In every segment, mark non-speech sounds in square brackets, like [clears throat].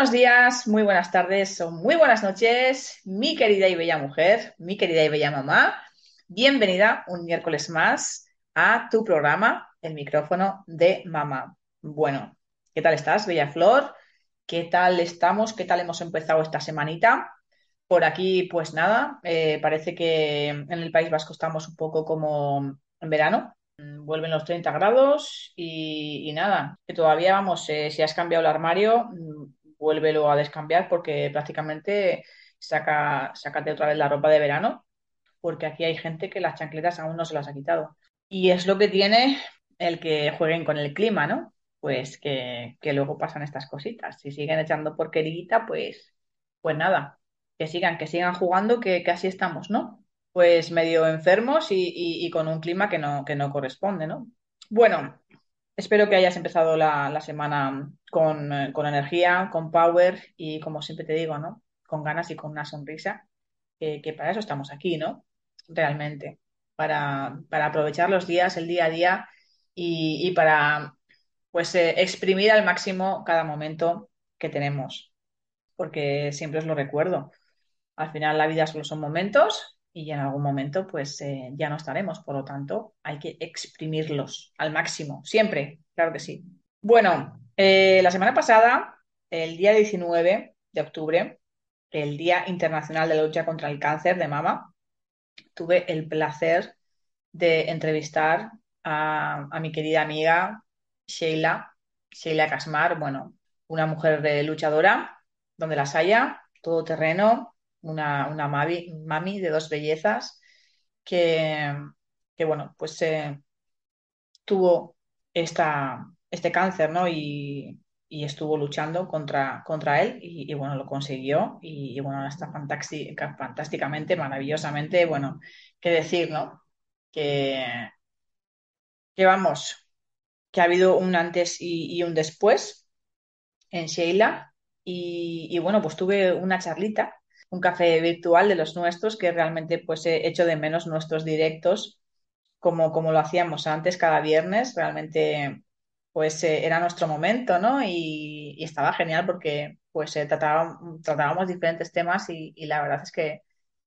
Buenos días, muy buenas tardes o muy buenas noches, mi querida y bella mujer, mi querida y bella mamá. Bienvenida un miércoles más a tu programa, El micrófono de mamá. Bueno, ¿qué tal estás, Bella Flor? ¿Qué tal estamos? ¿Qué tal hemos empezado esta semanita? Por aquí, pues nada, eh, parece que en el País Vasco estamos un poco como en verano, vuelven los 30 grados y, nada, que todavía vamos, eh, si has cambiado el armario, vuélvelo a descambiar porque prácticamente saca, sácate otra vez la ropa de verano, porque aquí hay gente que las chancletas aún no se las ha quitado. Y es lo que tiene el que jueguen con el clima, ¿no? Pues que, luego pasan estas cositas. Si siguen echando porquerita, pues, pues nada, que sigan, que sigan jugando, que, así estamos, ¿no? Pues medio enfermos y, con un clima que no, que no corresponde, ¿no? Bueno, Espero que hayas empezado la, semana con, eh, con, energía, con power y, como siempre te digo, ¿no? Con ganas y con una sonrisa, que para eso estamos aquí, ¿no? Realmente, para, aprovechar los días, el día a día y, y para, pues, eh, exprimir al máximo cada momento que tenemos, porque siempre os lo recuerdo. Al final la vida solo son momentos y en algún momento pues eh, ya no estaremos. Por lo tanto, hay que exprimirlos al máximo, siempre, claro que sí. Bueno, eh, la semana pasada, el día 19 de octubre, el Día Internacional de la Lucha contra el Cáncer de Mama, tuve el placer de entrevistar a, mi querida amiga Sheila, Sheila Casmar, bueno, una mujer luchadora, donde las haya, todo terreno, una, una mami, de dos bellezas que, bueno, pues eh, tuvo esta, este cáncer, ¿no? Y, estuvo luchando contra, contra él y, bueno, lo consiguió y, bueno, está fantásticamente, maravillosamente, bueno, qué decir, ¿no? Que, que vamos, que ha habido un antes y, un después en Sheila y, bueno, pues tuve una charlita un café virtual de los nuestros, que realmente pues he hecho de menos nuestros directos como, como lo hacíamos antes cada viernes, realmente pues eh, era nuestro momento, ¿no? Y, estaba genial porque pues eh, tratábamos, diferentes temas y, la verdad es que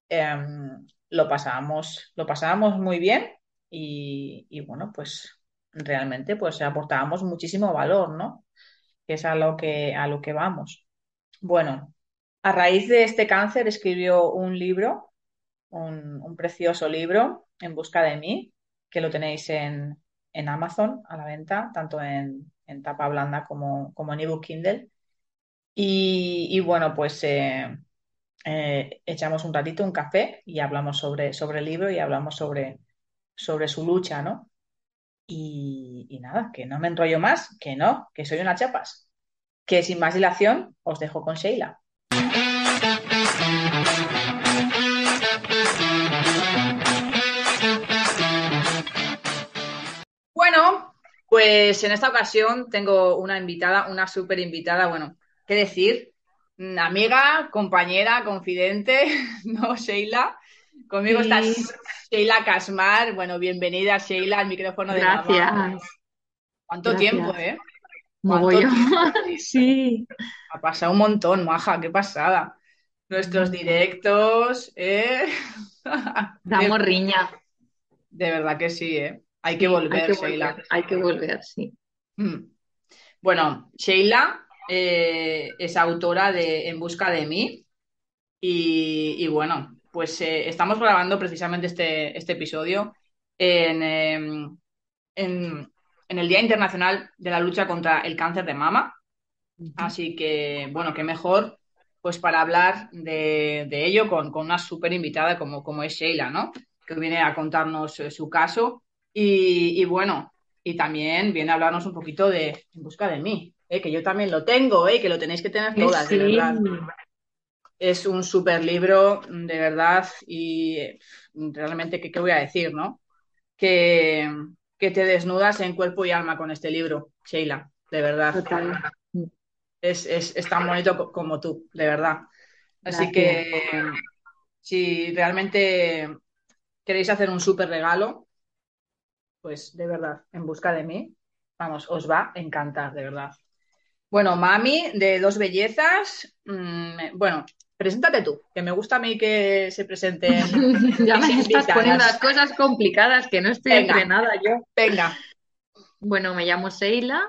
em, lo, pasábamos, lo pasábamos muy bien y, bueno, pues realmente pues aportábamos muchísimo valor, ¿no? Que es a lo que, a lo que vamos. Bueno, a raíz de este cáncer escribió un libro, un, precioso libro, En busca de mí, que lo tenéis en, Amazon a la venta, tanto en, tapa blanda como, como en ebook Kindle. Y, bueno, pues eh, eh, echamos un ratito, un café y hablamos sobre, sobre el libro y hablamos sobre, sobre su lucha, ¿no? Y, y, nada, que no me enrollo más, que no, que soy una chapas. Que sin más dilación os dejo con Sheila. Bueno, pues en esta ocasión tengo una invitada, una súper invitada, bueno, ¿qué decir? Amiga, compañera, confidente, [laughs] ¿no, Sheila? Conmigo está Sheila Casmar. Bueno, bienvenida, Sheila, al micrófono de Gracias. ¿Cuánto tiempo, eh? [laughs] sí. Ha pasado un montón, maja, qué pasada. Nuestros directos, ¿eh? [laughs] Damos riña. De verdad que sí, ¿eh? Hay que volver, Sheila. hay que volver, sí. Mm. Bueno, Sheila eh, es autora de En busca de mí. Y, bueno, pues eh, estamos grabando precisamente este, este episodio en, em, en, en, el Día Internacional de la Lucha contra el Cáncer de Mama. Así que, bueno, qué mejor pues para hablar de, ello con, una súper invitada como, como es Sheila, ¿no? Que viene a contarnos eh, su caso y, bueno, y también viene a hablarnos un poquito de En busca de mí, ¿eh? que yo también lo tengo, ¿eh? que lo tenéis que tener todas, de verdad. Es un súper libro, de verdad, y eh, realmente, ¿qué, voy a decir, no? Que, que te desnudas en cuerpo y alma con este libro, Sheila, de verdad. Total es, tan bonito como tú, de verdad. Así que si realmente queréis hacer un súper regalo, pues de verdad, en busca de mí, vamos, os va a encantar, de verdad. Bueno, mami, de dos bellezas, mm, bueno, preséntate tú, que me gusta a mí que se presenten. [laughs] ya me estás poniendo las cosas complicadas, que no estoy entrenada yo. Venga. Bueno, me llamo Seila,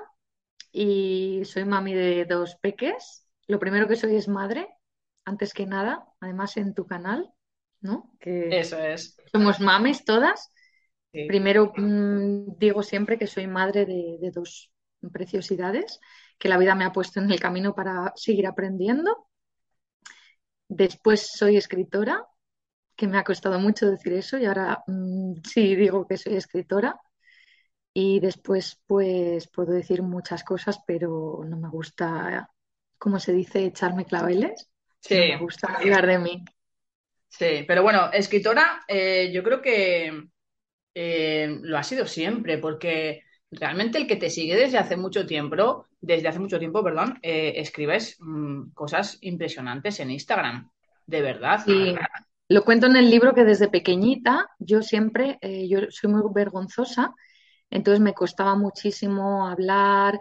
y soy mami de dos peques. Lo primero que soy es madre, antes que nada, además en tu canal, ¿no? Que Eso es. Somos mamis todas. Primero mm, digo siempre que soy madre de, dos preciosidades, que la vida me ha puesto en el camino para seguir aprendiendo. Después soy escritora, que me ha costado mucho decir eso y ahora mm, sí digo que soy escritora. Y después, pues, puedo decir muchas cosas, pero no me gusta, como se dice, echarme claveles. Sí. me gusta hablar de mí. Sí, pero bueno, escritora, eh, yo creo que eh, lo ha sido siempre, porque realmente el que te sigue desde hace mucho tiempo, desde hace mucho tiempo, perdón, eh, escribes mm, cosas impresionantes en Instagram, de verdad. Sí, lo cuento en el libro que desde pequeñita yo siempre, yo soy muy vergonzosa entonces me costaba muchísimo hablar,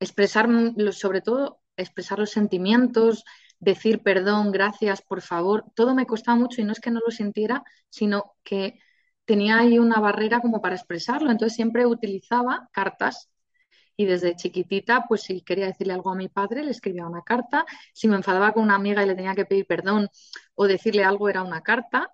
expresar, sobre todo expresar los sentimientos, decir perdón, gracias, por favor, todo me costaba mucho y no es que no lo sintiera, sino que tenía ahí una barrera como para expresarlo. Entonces siempre utilizaba cartas y desde chiquitita, pues si quería decirle algo a mi padre, le escribía una carta. Si me enfadaba con una amiga y le tenía que pedir perdón o decirle algo, era una carta.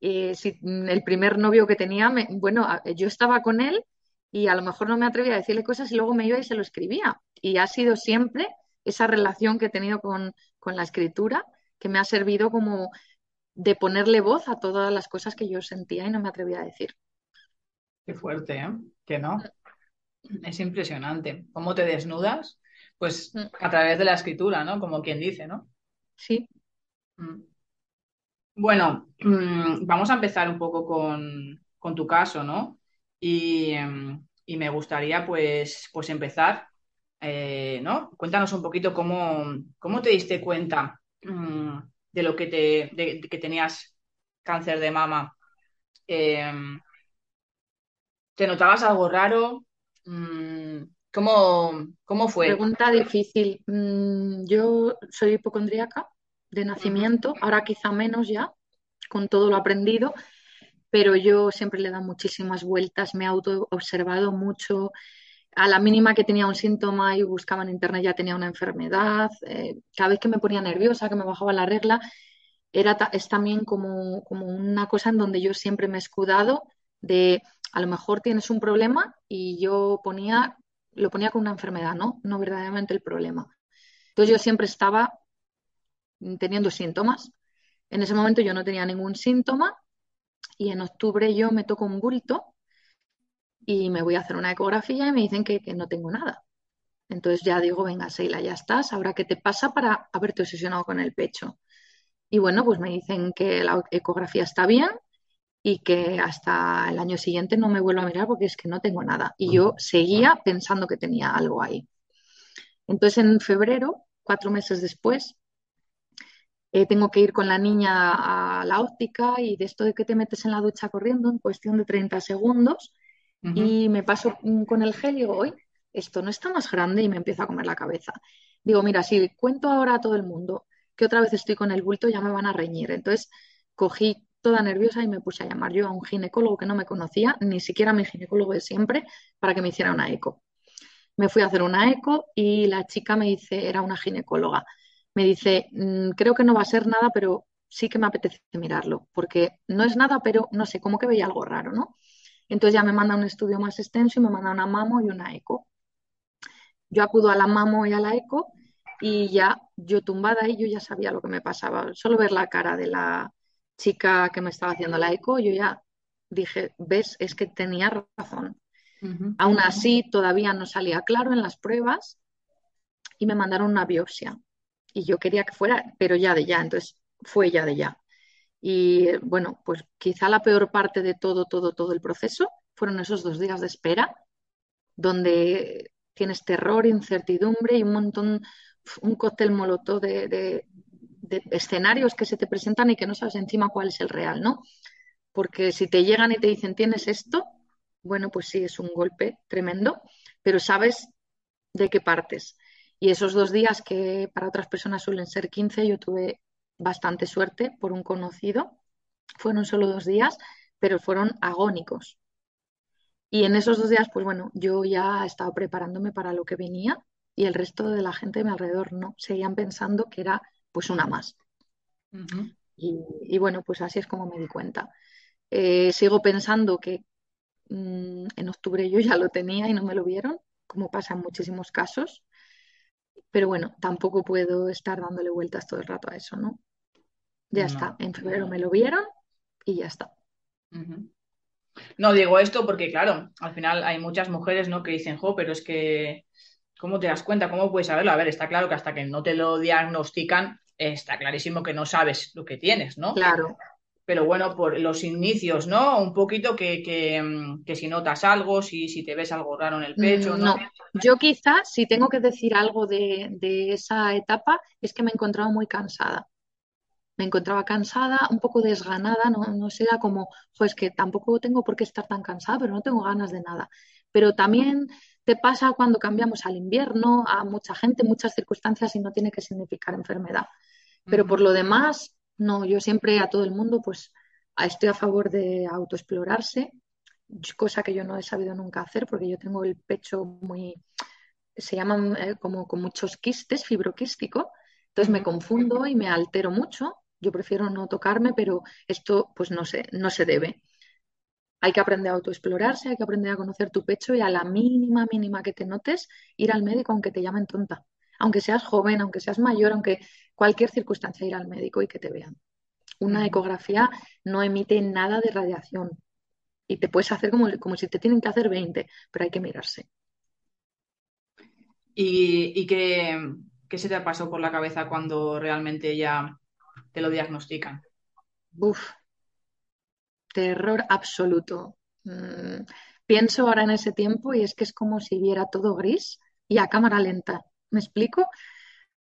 Eh, si mm, el primer novio que tenía, bueno, yo estaba con él y a lo mejor no me atrevía a decirle cosas y luego me iba y se lo escribía. Y ha sido siempre esa relación que he tenido con, la escritura que me ha servido como de ponerle voz a todas las cosas que yo sentía y no me atrevía a decir. Qué fuerte, ¿eh? Que no. Es impresionante. ¿Cómo te desnudas? Pues mm. a través de la escritura, ¿no? Como quien dice, ¿no? Sí. Mm. Bueno, mm, vamos a empezar un poco con, con tu caso, ¿no? Em, y, me gustaría pues, pues empezar, eh, ¿no? Cuéntanos un poquito cómo, cómo te diste cuenta de lo que, te, que tenías cáncer de mama. Em, ¿Te notabas algo raro? Mm, ¿Cómo, ¿Cómo, fue? Pregunta difícil. Mm, yo soy hipocondríaca de nacimiento, ahora quizá menos ya, con todo lo aprendido, pero yo siempre le he dado muchísimas vueltas, me he auto-observado mucho. A la mínima que tenía un síntoma y buscaba en internet ya tenía una enfermedad. Eh, cada vez que me ponía nerviosa, que me bajaba la regla, era es también como, como una cosa en donde yo siempre me he escudado de a lo mejor tienes un problema y yo ponía, lo ponía con una enfermedad, ¿no? No verdaderamente el problema. Entonces yo siempre estaba teniendo síntomas. En ese momento yo no tenía ningún síntoma y en octubre yo me toco un bulto y me voy a hacer una ecografía y me dicen que, no tengo nada. Entonces ya digo, venga, Seila, ya estás, ahora qué te pasa para haberte obsesionado con el pecho. Y bueno, pues me dicen que la ecografía está bien y que hasta el año siguiente no me vuelvo a mirar porque es que no tengo nada. Y yo seguía pensando que tenía algo ahí. Entonces en febrero, cuatro meses después, eh, tengo que ir con la niña a la óptica y de esto de que te metes en la ducha corriendo en cuestión de 30 segundos y me paso con el gel y digo, hoy esto no está más grande y me empieza a comer la cabeza. Digo, mira, si cuento ahora a todo el mundo que otra vez estoy con el bulto, ya me van a reñir. Entonces cogí toda nerviosa y me puse a llamar yo a un ginecólogo que no me conocía, ni siquiera a mi ginecólogo de siempre, para que me hiciera una eco. Me fui a hacer una eco y la chica me dice, era una ginecóloga, me dice, "Mm, creo que no va a ser nada, pero sí que me apetece mirarlo, porque no es nada, pero no sé, como que veía algo raro, ¿no? Entonces ya me manda un estudio más extenso y me manda una mamo y una eco. Yo acudo a la mamo y a la eco y ya yo tumbada ahí, yo ya sabía lo que me pasaba. Solo ver la cara de la chica que me estaba haciendo la eco, yo ya dije, ves, es que tenía razón. Aún así, todavía no salía claro en las pruebas y me mandaron una biopsia. Y yo quería que fuera, pero ya de ya, entonces fue ya de ya. Y eh, bueno, pues quizá la peor parte de todo, todo, todo el proceso fueron esos dos días de espera, donde tienes terror, incertidumbre y un montón, un cóctel molotov de, de- escenarios que se te presentan y que no sabes encima cuál es el real, ¿no? Porque si te llegan y te dicen, tienes esto, bueno, pues sí, es un golpe tremendo, pero sabes de qué partes. Y esos dos días que para otras personas suelen ser 15, yo tuve bastante suerte por un conocido. Fueron solo dos días, pero fueron agónicos. Y en esos dos días, pues bueno, yo ya estaba preparándome para lo que venía y el resto de la gente de mi alrededor no. Seguían pensando que era pues una más. Y bueno, pues así es como me di cuenta. Eh, sigo pensando que mm, en octubre yo ya lo tenía y no me lo vieron, como pasa en muchísimos casos. Pero bueno, tampoco puedo estar dándole vueltas todo el rato a eso, ¿no? Ya No. está. En febrero me lo vieron y ya está. No digo esto porque, claro, al final hay muchas mujeres, ¿no? que dicen, jo, pero es que, ¿cómo te das cuenta? ¿Cómo puedes saberlo? A ver, está claro que hasta que no te lo diagnostican, está clarísimo que no sabes lo que tienes, ¿no? Claro, Pero bueno, por los inicios, ¿no? Un poquito que, que, que si notas algo, si, si te ves algo raro en el pecho, Mm, ¿no? no. Yo quizá, si tengo que decir algo de, de esa etapa, es que me he encontrado muy cansada. Me encontraba cansada, un poco desganada, no, no sé, era como, pues que tampoco tengo por qué estar tan cansada, pero no tengo ganas de nada. Pero también te pasa cuando cambiamos al invierno, a mucha gente, muchas circunstancias y no tiene que significar enfermedad. Pero por lo demás, no, yo siempre a todo el mundo, pues estoy a favor de autoexplorarse, cosa que yo no he sabido nunca hacer porque yo tengo el pecho muy, se llaman eh, como con muchos quistes, fibroquístico, entonces me confundo y me altero mucho. Yo prefiero no tocarme, pero esto pues no se, no se debe. Hay que aprender a autoexplorarse, hay que aprender a conocer tu pecho y a la mínima, mínima que te notes, ir al médico aunque te llamen tonta. Aunque seas joven, aunque seas mayor, aunque cualquier circunstancia, ir al médico y que te vean. Una ecografía no emite nada de radiación y te puedes hacer como, como si te tienen que hacer 20, pero hay que mirarse. ¿Y, y qué, qué se te pasó por la cabeza cuando realmente ya te lo diagnostican? Uf, terror absoluto. Mm, pienso ahora en ese tiempo y es que es como si viera todo gris y a cámara lenta. ¿Me explico?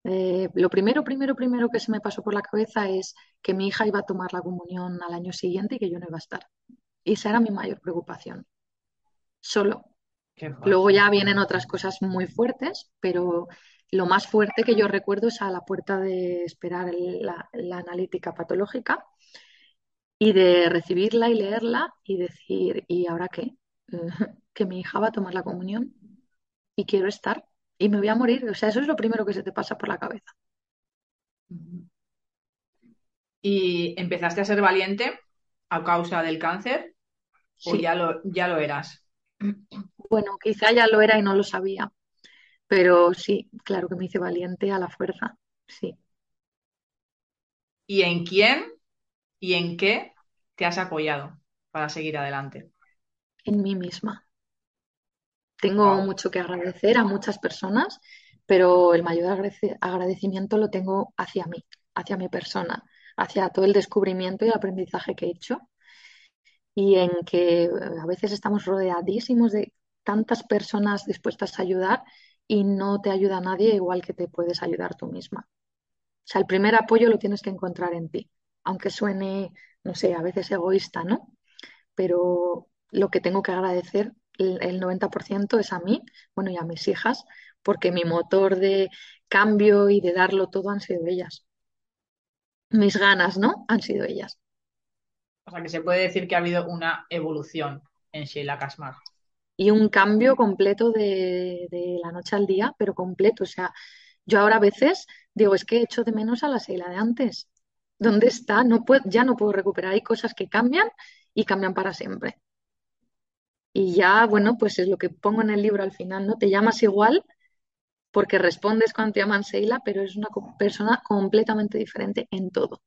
Eh, lo primero, primero, primero que se me pasó por la cabeza es que mi hija iba a tomar la comunión al año siguiente y que yo no iba a estar. Y esa era mi mayor preocupación. Solo. Luego ya vienen otras cosas muy fuertes, pero lo más fuerte que yo recuerdo es a la puerta de esperar la, la analítica patológica y de recibirla y leerla y decir, ¿y ahora qué? [laughs] que mi hija va a tomar la comunión y quiero estar y me voy a morir. O sea, eso es lo primero que se te pasa por la cabeza. ¿Y empezaste a ser valiente a causa del cáncer o Sí, ya lo, ya lo eras? bueno, quizá ya lo era y no lo sabía, pero sí, claro que me hice valiente a la fuerza. Sí, ¿Y en quién y en qué te has apoyado para seguir adelante? en mí misma. Tengo Wow. mucho que agradecer a muchas personas, pero el mayor agrade- agradecimiento lo tengo hacia mí, hacia mi persona, hacia todo el descubrimiento y el aprendizaje que he hecho y en que eh, a veces estamos rodeadísimos de tantas personas dispuestas a ayudar y no te ayuda nadie igual que te puedes ayudar tú misma. O sea, el primer apoyo lo tienes que encontrar en ti, aunque suene, no sé, a veces egoísta, ¿no? Pero lo que tengo que agradecer, el, el 90% es a mí, bueno, y a mis hijas, porque mi motor de cambio y de darlo todo han sido ellas. Mis ganas, ¿no? Han sido ellas. O sea que se puede decir que ha habido una evolución en Sheila Kasmar. Y un cambio completo de, de la noche al día, pero completo. O sea, yo ahora a veces digo, es que echo de menos a la Seila de antes. ¿Dónde está? No puedo, ya no puedo recuperar. Hay cosas que cambian y cambian para siempre. Y ya, bueno, pues es lo que pongo en el libro al final, ¿no? Te llamas igual porque respondes cuando te llaman Seila, pero es una persona completamente diferente en todo.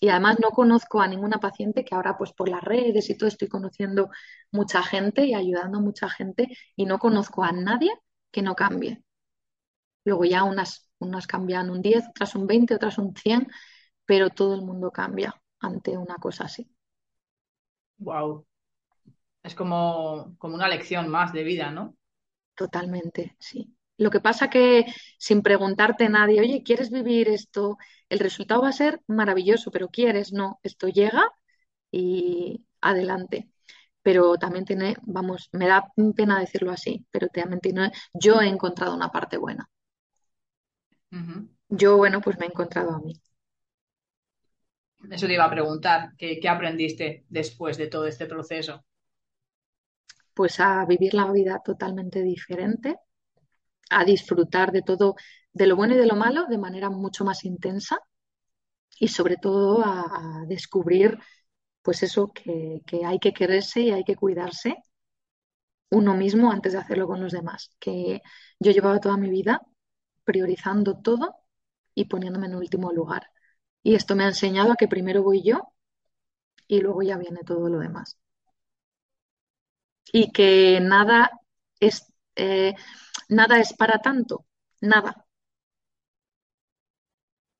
Y además no conozco a ninguna paciente que ahora pues por las redes y todo estoy conociendo mucha gente y ayudando a mucha gente y no conozco a nadie que no cambie. Luego ya unas, unas cambian un 10, otras un 20, otras un 100, pero todo el mundo cambia ante una cosa así. Wow. Es como, como una lección más de vida, ¿no? Totalmente, sí. Lo que pasa que sin preguntarte a nadie, oye, ¿quieres vivir esto? El resultado va a ser maravilloso, pero ¿quieres? No, esto llega y adelante. Pero también tiene, vamos, me da pena decirlo así, pero también tiene, yo he encontrado una parte buena. Yo, bueno, pues me he encontrado a mí. Eso te iba a preguntar, ¿qué, qué aprendiste después de todo este proceso? Pues a vivir la vida totalmente diferente, a disfrutar de todo, de lo bueno y de lo malo, de manera mucho más intensa y sobre todo a, descubrir, pues eso, que, que, hay que quererse y hay que cuidarse uno mismo antes de hacerlo con los demás. Que yo llevaba toda mi vida priorizando todo y poniéndome en último lugar. Y esto me ha enseñado a que primero voy yo y luego ya viene todo lo demás. Y que nada es, eh, nada es para tanto, nada.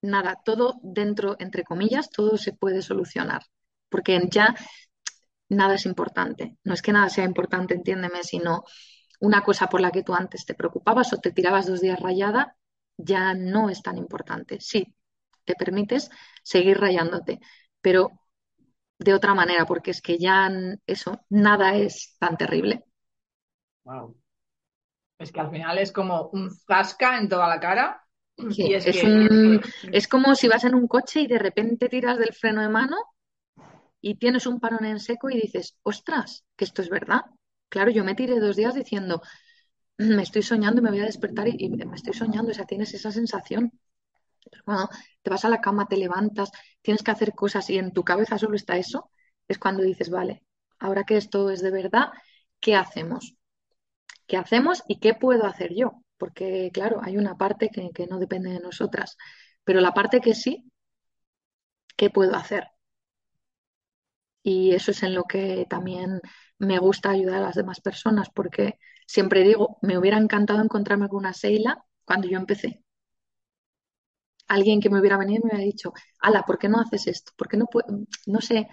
Nada, todo dentro, entre comillas, todo se puede solucionar, porque ya nada es importante. No es que nada sea importante, entiéndeme, sino una cosa por la que tú antes te preocupabas o te tirabas dos días rayada, ya no es tan importante. Sí, te permites seguir rayándote, pero de otra manera, porque es que ya eso, nada es tan terrible. Wow. Es que al final es como un zasca en toda la cara. es, es como si vas en un coche y de repente tiras del freno de mano y tienes un parón en seco y dices, ostras, que esto es verdad. Claro, yo me tiré dos días diciendo, me estoy soñando y me voy a despertar y, me estoy soñando, o sea, tienes esa sensación. cuando te vas a la cama, te levantas, tienes que hacer cosas y en tu cabeza solo está eso, es cuando dices, vale, ahora que esto es de verdad, ¿qué hacemos? ¿Qué hacemos y qué puedo hacer yo? Porque, claro, hay una parte que, no depende de nosotras, pero la parte que sí, ¿qué puedo hacer? Y eso es en lo que también me gusta ayudar a las demás personas, porque siempre digo, me hubiera encantado encontrarme con una Seila cuando yo empecé. Alguien que me hubiera venido y me hubiera dicho, ala, ¿por qué no haces esto? ¿Por qué no no sé,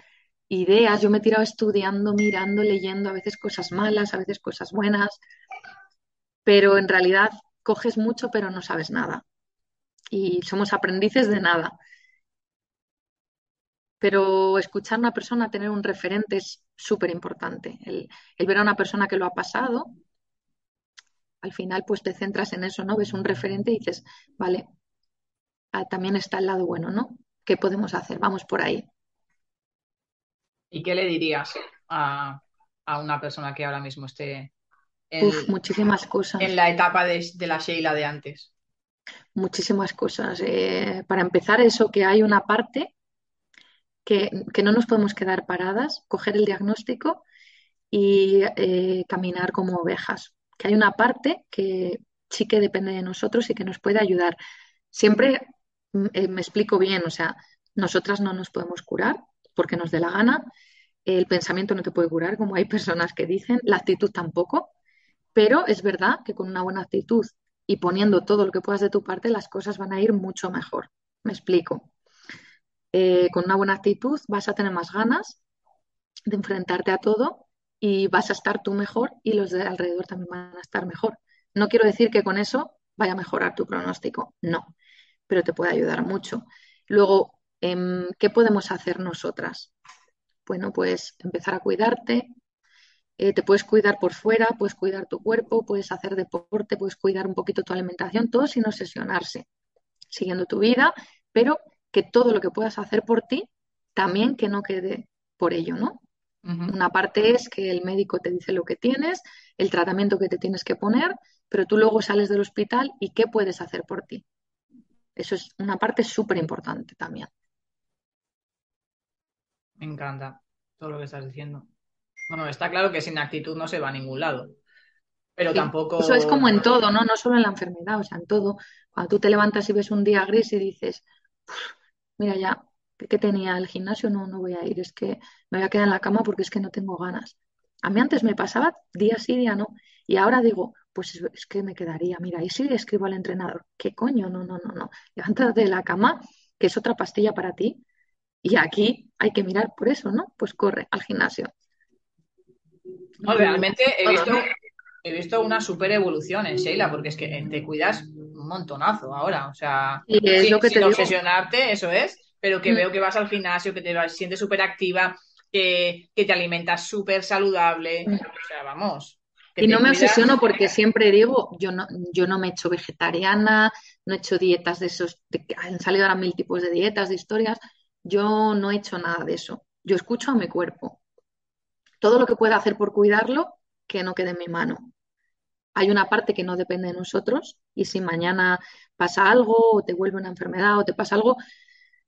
ideas? Yo me he tirado estudiando, mirando, leyendo, a veces cosas malas, a veces cosas buenas, pero en realidad coges mucho pero no sabes nada. Y somos aprendices de nada pero escuchar a una persona, tener un referente es súper importante. El, ver a una persona que lo ha pasado, al final pues te centras en eso, ¿no? Ves un referente y dices, vale, ah, también está el lado bueno, ¿no? ¿Qué podemos hacer? Vamos por ahí. ¿Y qué le dirías a, una persona que ahora mismo esté en, muchísimas cosas. en la etapa de, la Sheila de antes? Muchísimas cosas. Eh, para empezar, eso que hay una parte que, no nos podemos quedar paradas, coger el diagnóstico y eh, caminar como ovejas. Que hay una parte que sí que depende de nosotros y que nos puede ayudar. Siempre mm, eh, me explico bien, o sea, nosotras no nos podemos curar porque nos dé la gana. El pensamiento no te puede curar, como hay personas que dicen, la actitud tampoco, pero es verdad que con una buena actitud y poniendo todo lo que puedas de tu parte, las cosas van a ir mucho mejor. Me explico. Eh, con una buena actitud vas a tener más ganas de enfrentarte a todo y vas a estar tú mejor y los de alrededor también van a estar mejor. No quiero decir que con eso vaya a mejorar tu pronóstico, no, pero te puede ayudar mucho. Luego, ¿qué podemos hacer nosotras? Bueno, pues empezar a cuidarte, eh, te puedes cuidar por fuera, puedes cuidar tu cuerpo, puedes hacer deporte, puedes cuidar un poquito tu alimentación, todo sin obsesionarse, siguiendo tu vida, pero que todo lo que puedas hacer por ti, también que no quede por ello, ¿no? Una parte es que el médico te dice lo que tienes, el tratamiento que te tienes que poner, pero tú luego sales del hospital y qué puedes hacer por ti. Eso es una parte súper importante también. Me encanta todo lo que estás diciendo. Bueno, está claro que sin actitud no se va a ningún lado. Pero tampoco. Eso es como en todo, ¿no? No solo en la enfermedad, o sea, en todo. Cuando tú te levantas y ves un día gris y dices, mira ya, ¿qué tenía el gimnasio? No, no voy a ir, es que me voy a quedar en la cama porque es que no tengo ganas. A mí antes me pasaba día sí, día no. Y ahora digo, pues es, que me quedaría, mira, y si escribo al entrenador, ¿qué coño? No, no, no, no. Levántate de la cama, que es otra pastilla para ti. Y aquí hay que mirar por eso, ¿no? Pues corre al gimnasio. No, realmente he visto, he visto una super evolución en Sheila, porque es que te cuidas un montonazo ahora. O sea, sin, obsesionarte, eso es, pero que mm. veo que vas al gimnasio, que te sientes súper activa, que, te alimentas súper saludable. Mm. O sea, vamos. Y no me obsesiono porque siempre digo, yo no, yo no me he hecho vegetariana, no he hecho dietas de esos, han salido ahora mil tipos de dietas, de historias. Yo no he hecho nada de eso. Yo escucho a mi cuerpo. Todo lo que pueda hacer por cuidarlo, que no quede en mi mano hay una parte que no depende de nosotros y si mañana pasa algo o te vuelve una enfermedad o te pasa algo,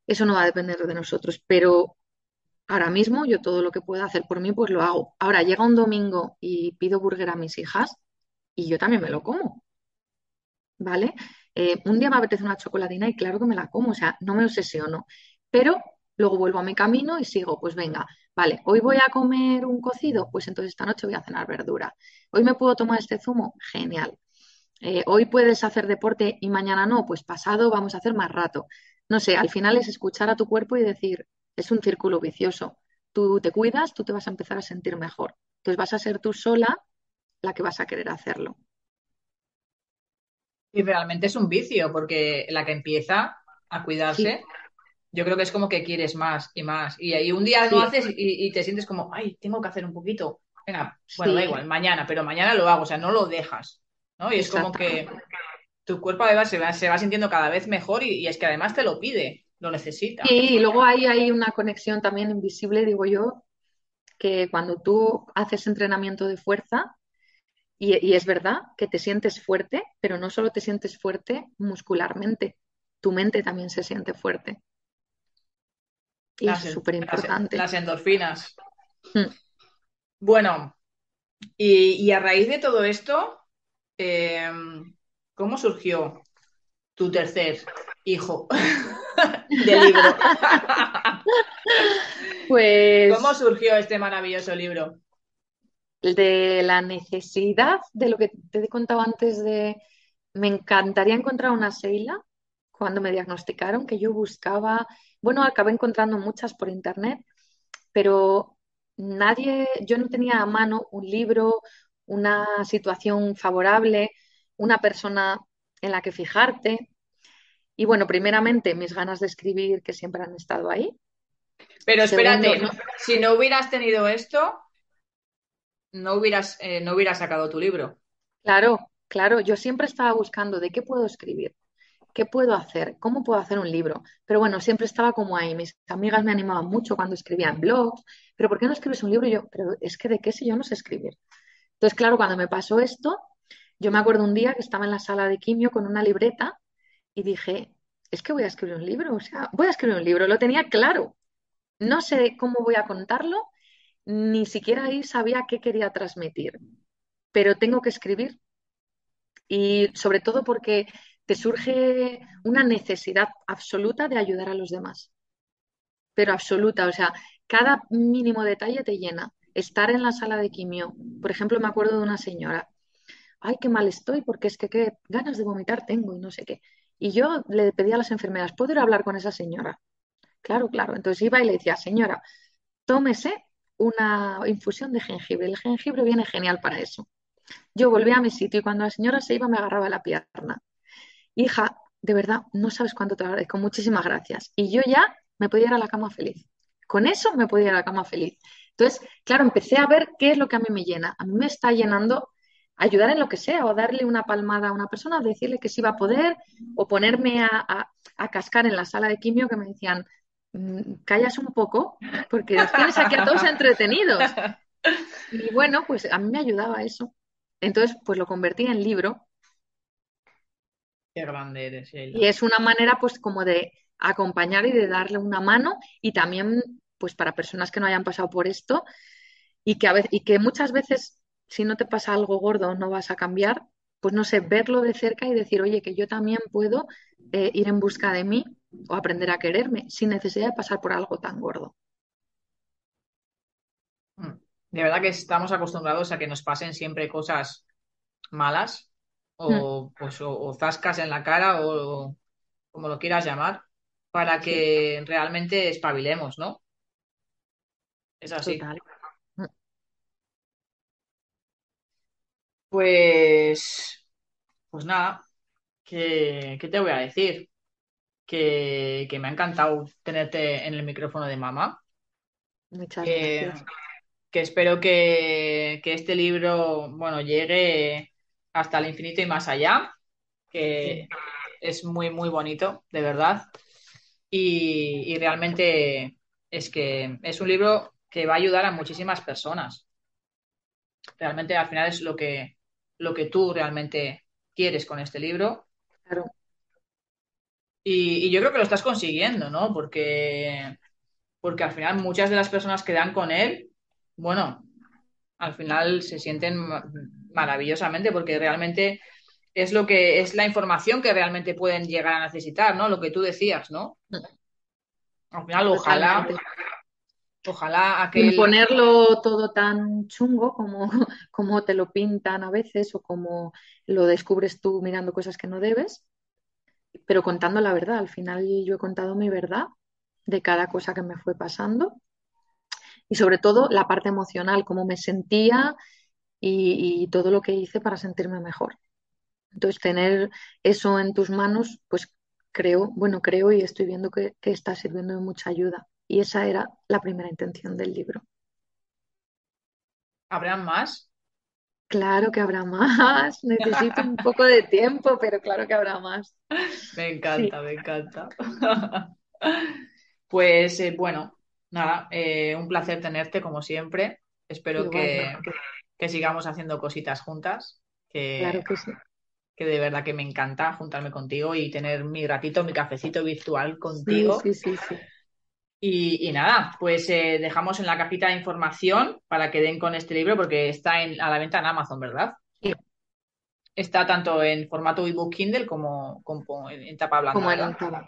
eso no va a depender de nosotros. Pero ahora mismo yo todo lo que pueda hacer por mí, pues lo hago. Ahora llega un domingo y pido burger a mis hijas y yo también me lo como. ¿Vale? Eh, un día me apetece una chocolatina y claro que me la como, o sea, no me obsesiono. Pero luego vuelvo a mi camino y sigo, pues venga, Vale, hoy voy a comer un cocido, pues entonces esta noche voy a cenar verdura. Hoy me puedo tomar este zumo, genial. Eh, hoy puedes hacer deporte y mañana no, pues pasado vamos a hacer más rato. No sé, al final es escuchar a tu cuerpo y decir, es un círculo vicioso. Tú te cuidas, tú te vas a empezar a sentir mejor. Entonces vas a ser tú sola la que vas a querer hacerlo. Y realmente es un vicio, porque la que empieza a cuidarse yo creo que es como que quieres más y más. Y ahí un día no haces y, te sientes como, ay, tengo que hacer un poquito. Venga, bueno, da igual, mañana, pero mañana lo hago, o sea, no lo dejas. ¿no? Y es como que tu cuerpo además se va, se va sintiendo cada vez mejor y, es que además te lo pide, lo necesita. y luego ahí hay una conexión también invisible, digo yo, que cuando tú haces entrenamiento de fuerza, y, y, es verdad que te sientes fuerte, pero no solo te sientes fuerte muscularmente, tu mente también se siente fuerte es súper importante. Las, endorfinas. Hmm. Bueno, y, a raíz de todo esto, em, ¿cómo surgió tu tercer hijo [laughs] de libro? [laughs] pues. ¿Cómo surgió este maravilloso libro? De la necesidad de lo que te he contado antes de. Me encantaría encontrar una Seila cuando me diagnosticaron, que yo buscaba bueno, acabé encontrando muchas por internet, pero nadie, yo no tenía a mano un libro, una situación favorable, una persona en la que fijarte. Y bueno, primeramente mis ganas de escribir que siempre han estado ahí. Pero espérate, si no hubieras tenido esto, no hubieras, eh, no hubieras sacado tu libro. Claro, claro, yo siempre estaba buscando de qué puedo escribir. ¿Qué puedo hacer? ¿Cómo puedo hacer un libro? Pero bueno, siempre estaba como ahí. Mis amigas me animaban mucho cuando escribían blogs, pero ¿por qué no escribes un libro? Y yo, pero es que de qué si yo no sé escribir. Entonces, claro, cuando me pasó esto, yo me acuerdo un día que estaba en la sala de quimio con una libreta y dije, es que voy a escribir un libro, o sea, voy a escribir un libro, lo tenía claro. No sé cómo voy a contarlo, ni siquiera ahí sabía qué quería transmitir, pero tengo que escribir. Y sobre todo porque te surge una necesidad absoluta de ayudar a los demás. Pero absoluta, o sea, cada mínimo detalle te llena. Estar en la sala de quimio, por ejemplo, me acuerdo de una señora, ay, qué mal estoy, porque es que qué ganas de vomitar tengo y no sé qué. Y yo le pedía a las enfermeras, ¿puedo ir a hablar con esa señora? Claro, claro. Entonces iba y le decía, señora, tómese una infusión de jengibre. El jengibre viene genial para eso. Yo volví a mi sitio y cuando la señora se iba me agarraba la pierna hija, de verdad, no sabes cuánto te agradezco, muchísimas gracias. Y yo ya me podía ir a la cama feliz. Con eso me podía ir a la cama feliz. Entonces, claro, empecé a ver qué es lo que a mí me llena. A mí me está llenando ayudar en lo que sea, o darle una palmada a una persona, decirle que sí va a poder, o ponerme a, cascar en la sala de quimio que me decían, mm, callas un poco porque los tienes aquí a todos entretenidos. [laughs] Y bueno, pues a mí me ayudaba eso. Entonces, pues lo convertí en libro Qué grande eres, y es una manera pues como de acompañar y de darle una mano y también pues para personas que no hayan pasado por esto y que, a veces, y que muchas veces si no te pasa algo gordo no vas a cambiar, pues no sé, verlo de cerca y decir, oye, que yo también puedo eh, ir en busca de mí o aprender a quererme sin necesidad de pasar por algo tan gordo. Mm. De verdad que estamos acostumbrados a que nos pasen siempre cosas malas o, mm. pues, o, zascas en la cara o como lo quieras llamar, para que realmente espabilemos, ¿no? Es así. Mm. Pues, pues nada, ¿qué, te voy a decir? Que, me ha encantado tenerte en el micrófono de mamá. Muchas gracias. Que espero que, este libro, bueno, llegue hasta el infinito y más allá, que es muy, muy bonito, de verdad. Y, y realmente es que es un libro que va a ayudar a muchísimas personas. Realmente al final es lo que, lo que tú realmente quieres con este libro. Claro. Y, yo creo que lo estás consiguiendo, ¿no? Porque, porque al final muchas de las personas que dan con él, bueno, al final se sienten maravillosamente porque realmente es lo que es la información que realmente pueden llegar a necesitar, ¿no? Lo que tú decías, ¿no? Al final, ojalá, Ojalá aquel... ponerlo todo tan chungo como, [laughs] como te lo pintan a veces o como lo descubres tú mirando cosas que no debes, pero contando la verdad. Al final yo he contado mi verdad de cada cosa que me fue pasando y sobre todo la parte emocional, cómo me sentía y, todo lo que hice para sentirme mejor. Entonces, tener eso en tus manos, pues creo, bueno, creo y estoy viendo que, que está sirviendo de mucha ayuda. Y esa era la primera intención del libro. ¿Habrán más? Claro que habrá más. [laughs] Necesito un poco de tiempo, pero claro que habrá más. [laughs] Me encanta, me encanta. [laughs] Pues eh, bueno, nada, eh, un placer tenerte como siempre. Espero que, sigamos haciendo cositas juntas. Que, claro que sí. Que de verdad que me encanta juntarme contigo y tener mi ratito, mi cafecito virtual contigo. sí, sí. sí. Y, nada, pues eh, dejamos en la cajita de información para que den con este libro porque está en, a la venta en Amazon, ¿verdad? Sí. Está tanto en formato ebook Kindle como, en tapa blanca. Como en tapa.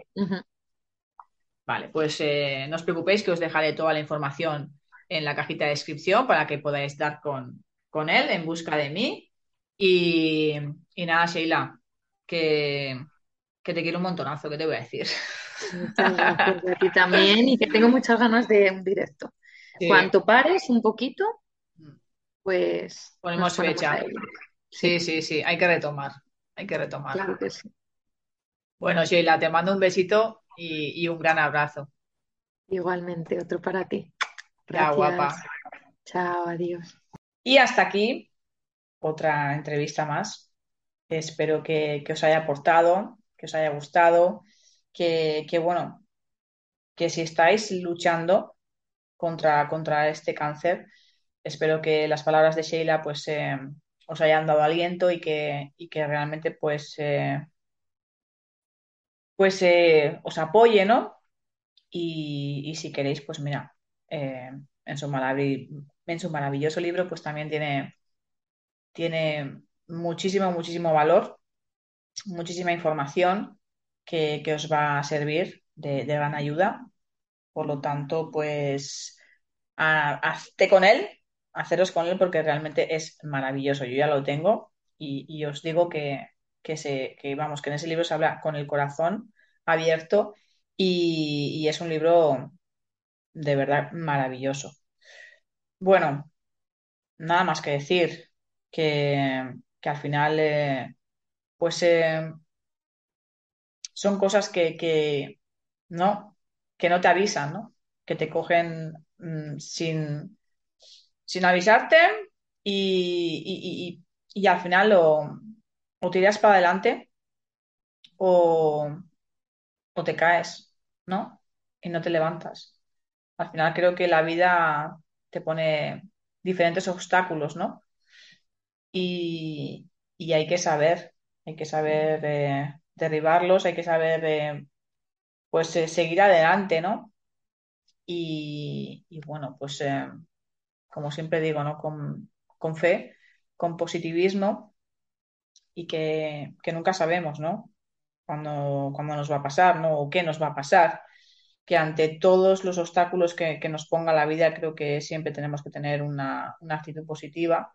Vale, pues eh, no os preocupéis que os dejaré toda la información en la cajita de descripción para que podáis dar con, con él en busca de mí. Y, y nada, Sheila, que, que te quiero un montonazo, ¿qué te voy a decir? Muchas gracias a ti también y que tengo [laughs] muchas ganas de un directo. Cuanto pares un poquito, pues ponemos fecha. Sí, sí, sí, hay que retomar, hay que retomar. Claro que sí. Bueno, Sheila, te mando un besito y, un gran abrazo. Igualmente, otro para ti. Chao, guapa. Chao, adiós. Y hasta aquí otra entrevista más. Espero que, os haya aportado, que os haya gustado que, bueno, que si estáis luchando contra, contra este cáncer, espero que las palabras de Sheila pues eh, os hayan dado aliento y que, que realmente pues, eh, pues eh, os apoye, ¿no? Y, si queréis, pues mira, en, su en su maravilloso libro pues también tiene, tiene muchísimo, muchísimo valor, muchísima información que, os va a servir de, gran ayuda. Por lo tanto, pues hazte con él, haceros con él porque realmente es maravilloso. Yo ya lo tengo y, os digo que, se, vamos, que en ese libro se habla con el corazón abierto y, es un libro de verdad maravilloso. Bueno, nada más que decir que, al final, eh, pues eh, son cosas que, no, que no te avisan, ¿no? Que te cogen mm, sin, sin avisarte y, al final lo, o tiras para adelante o, te caes, ¿no? y no te levantas. Al final creo que la vida te pone diferentes obstáculos, ¿no? Y, y hay que saber, hay que saber eh, derribarlos, hay que saber eh, pues eh, seguir adelante, ¿no? Y, y bueno, pues como siempre digo, ¿no? Con, con fe, con positivismo y que, que nunca sabemos, ¿no? Cuándo, cuándo nos va a pasar, ¿no? O qué nos va a pasar. Que ante todos los obstáculos que, nos ponga la vida, creo que siempre tenemos que tener una, actitud positiva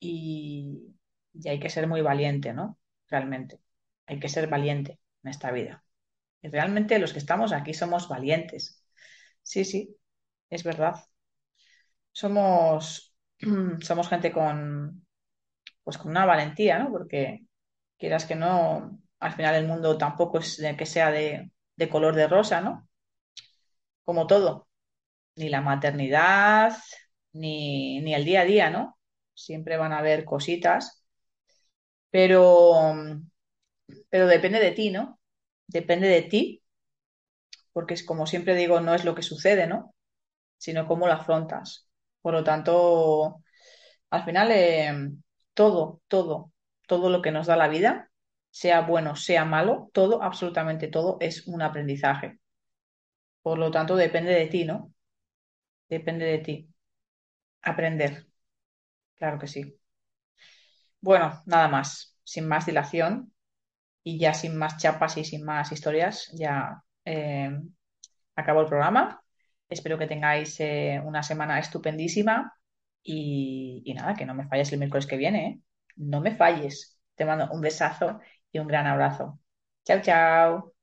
y, hay que ser muy valiente, ¿no? Realmente. Hay que ser valiente en esta vida. Y realmente los que estamos aquí somos valientes. Sí, sí, es verdad. Somos, [clears throat] somos gente con, pues con una valentía, ¿no? Porque quieras que no, al final el mundo tampoco es que sea de, de color de rosa, ¿no? Como todo, ni la maternidad, ni, ni el día a día, ¿no? Siempre van a haber cositas, pero, pero depende de ti, ¿no? Depende de ti, porque es como siempre digo, no es lo que sucede, ¿no? Sino cómo lo afrontas. Por lo tanto, al final, eh, todo, todo, todo lo que nos da la vida, sea bueno, sea malo, todo, absolutamente todo, es un aprendizaje. Por lo tanto, depende de ti, ¿no? Depende de ti. Aprender, claro que sí. Bueno, nada más, sin más dilación y ya sin más chapas y sin más historias, ya eh, acabó el programa. Espero que tengáis eh, una semana estupendísima y, y nada, que no me falles el miércoles que viene, ¿eh? No me falles. Te mando un besazo y un gran abrazo. Chao, chao.